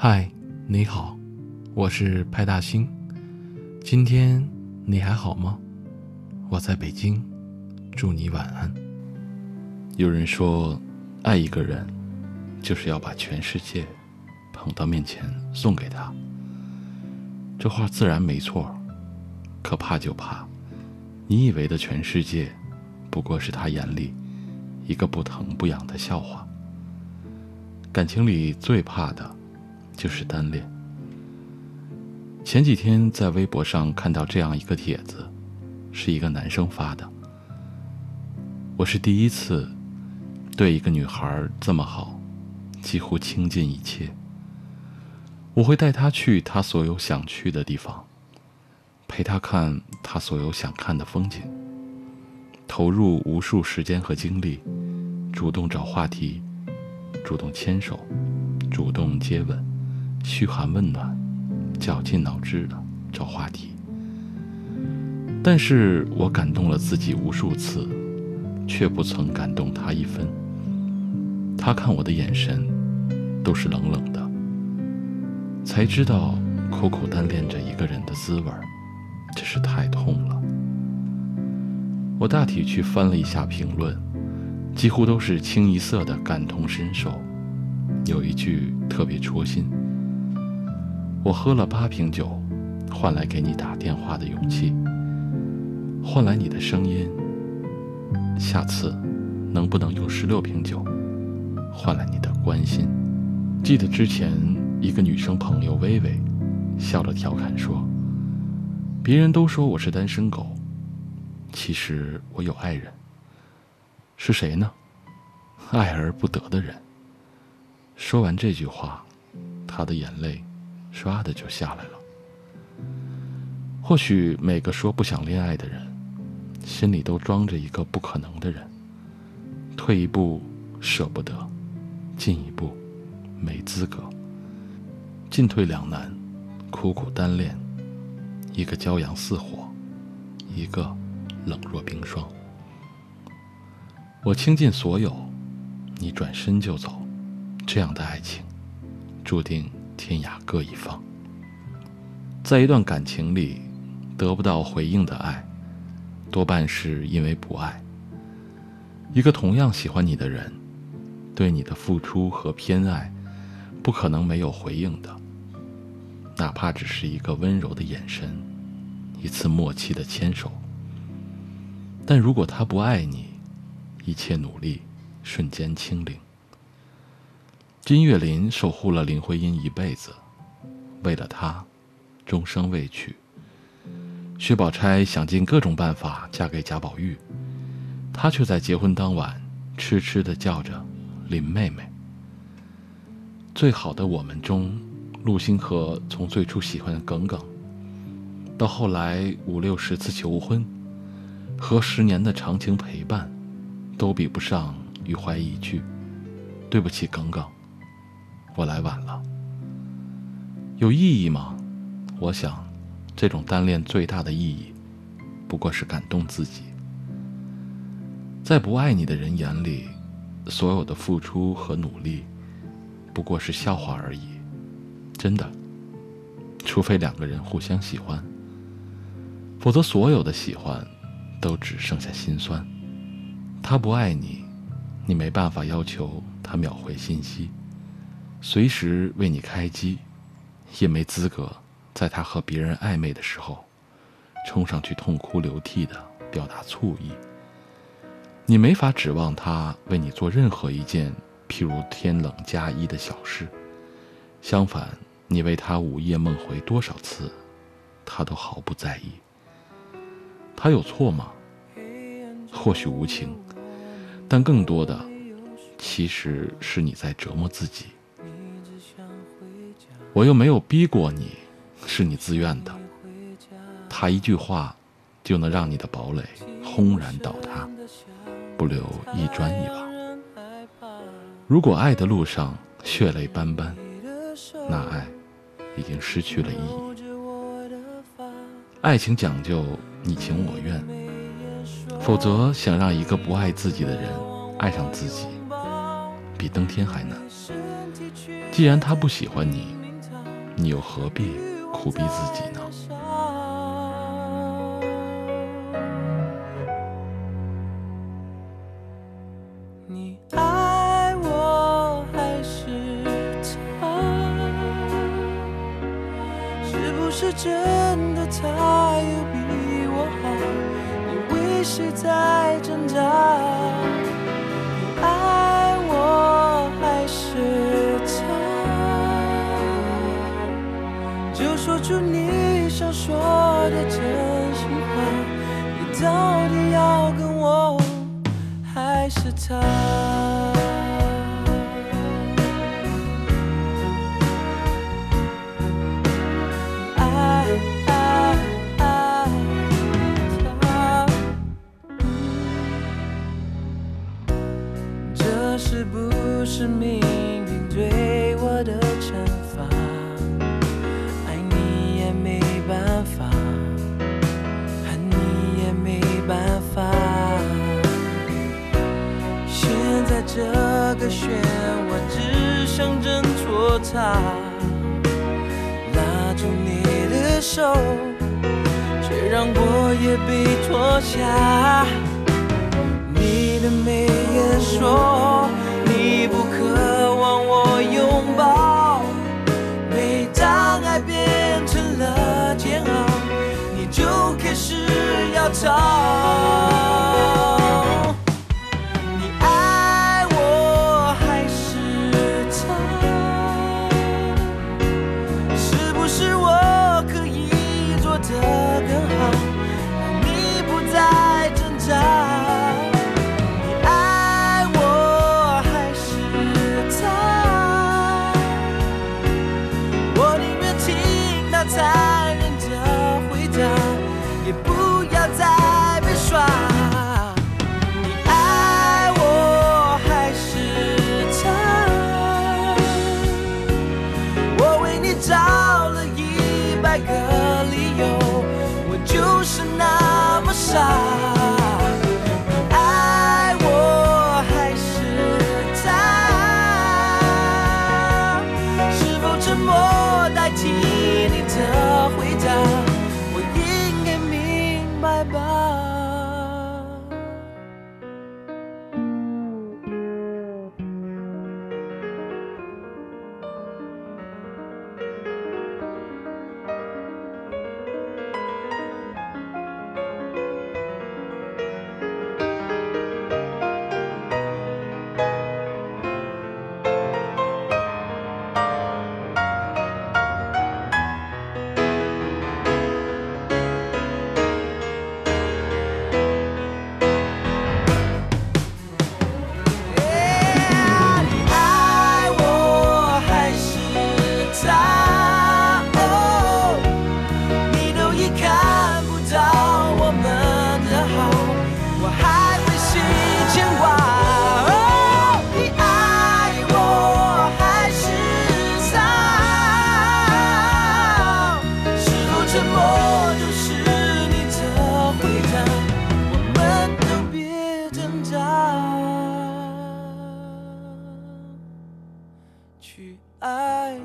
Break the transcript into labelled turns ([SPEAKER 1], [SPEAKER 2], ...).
[SPEAKER 1] 嗨，你好，我是派大星。今天你还好吗？我在北京，祝你晚安。有人说，爱一个人，就是要把全世界捧到面前送给他。这话自然没错，可怕就怕，你以为的全世界，不过是他眼里一个不疼不痒的笑话。感情里最怕的。就是单恋。前几天在微博上看到这样一个帖子，是一个男生发的。我是第一次对一个女孩这么好，几乎倾尽一切。我会带她去她所有想去的地方，陪她看她所有想看的风景，投入无数时间和精力，主动找话题，主动牵手，主动接吻。嘘寒问暖，绞尽脑汁的找话题。但是我感动了自己无数次，却不曾感动他一分。他看我的眼神，都是冷冷的。才知道苦苦单恋着一个人的滋味真是太痛了。我大体去翻了一下评论，几乎都是清一色的感同身受。有一句特别戳心。我喝了八瓶酒，换来给你打电话的勇气，换来你的声音。下次能不能用十六瓶酒，换来你的关心？记得之前一个女生朋友微微，笑着调侃说：“别人都说我是单身狗，其实我有爱人。是谁呢？爱而不得的人。”说完这句话，她的眼泪。唰的就下来了。或许每个说不想恋爱的人，心里都装着一个不可能的人。退一步舍不得，进一步没资格。进退两难，苦苦单恋，一个骄阳似火，一个冷若冰霜。我倾尽所有，你转身就走，这样的爱情，注定。天涯各一方，在一段感情里得不到回应的爱，多半是因为不爱。一个同样喜欢你的人，对你的付出和偏爱，不可能没有回应的，哪怕只是一个温柔的眼神，一次默契的牵手。但如果他不爱你，一切努力瞬间清零。金岳霖守护了林徽因一辈子，为了她，终生未娶。薛宝钗想尽各种办法嫁给贾宝玉，他却在结婚当晚痴痴地叫着林妹妹。最好的我们中，陆星河从最初喜欢耿耿，到后来五六十次求婚，和十年的长情陪伴，都比不上余淮一句“对不起，耿耿”。我来晚了，有意义吗？我想，这种单恋最大的意义，不过是感动自己。在不爱你的人眼里，所有的付出和努力，不过是笑话而已。真的，除非两个人互相喜欢，否则所有的喜欢，都只剩下心酸。他不爱你，你没办法要求他秒回信息。随时为你开机，也没资格在他和别人暧昧的时候，冲上去痛哭流涕的表达醋意。你没法指望他为你做任何一件譬如天冷加衣的小事。相反，你为他午夜梦回多少次，他都毫不在意。他有错吗？或许无情，但更多的，其实是你在折磨自己。我又没有逼过你，是你自愿的。他一句话，就能让你的堡垒轰然倒塌，不留一砖一瓦。如果爱的路上血泪斑斑，那爱已经失去了意义。爱情讲究你情我愿，否则想让一个不爱自己的人爱上自己，比登天还难。既然他不喜欢你，你又何必苦逼自己呢？
[SPEAKER 2] 是真的他有比我好？你为谁在挣扎？你爱我还是他？就说出你想说的真心话，你到底要跟我？还是他。个漩涡只想挣脱它，拉住你的手，却让我也被拖下。你的眉眼说你不渴望我拥抱，每当爱变成了煎熬，你就开始要逃。默代替你的回答？I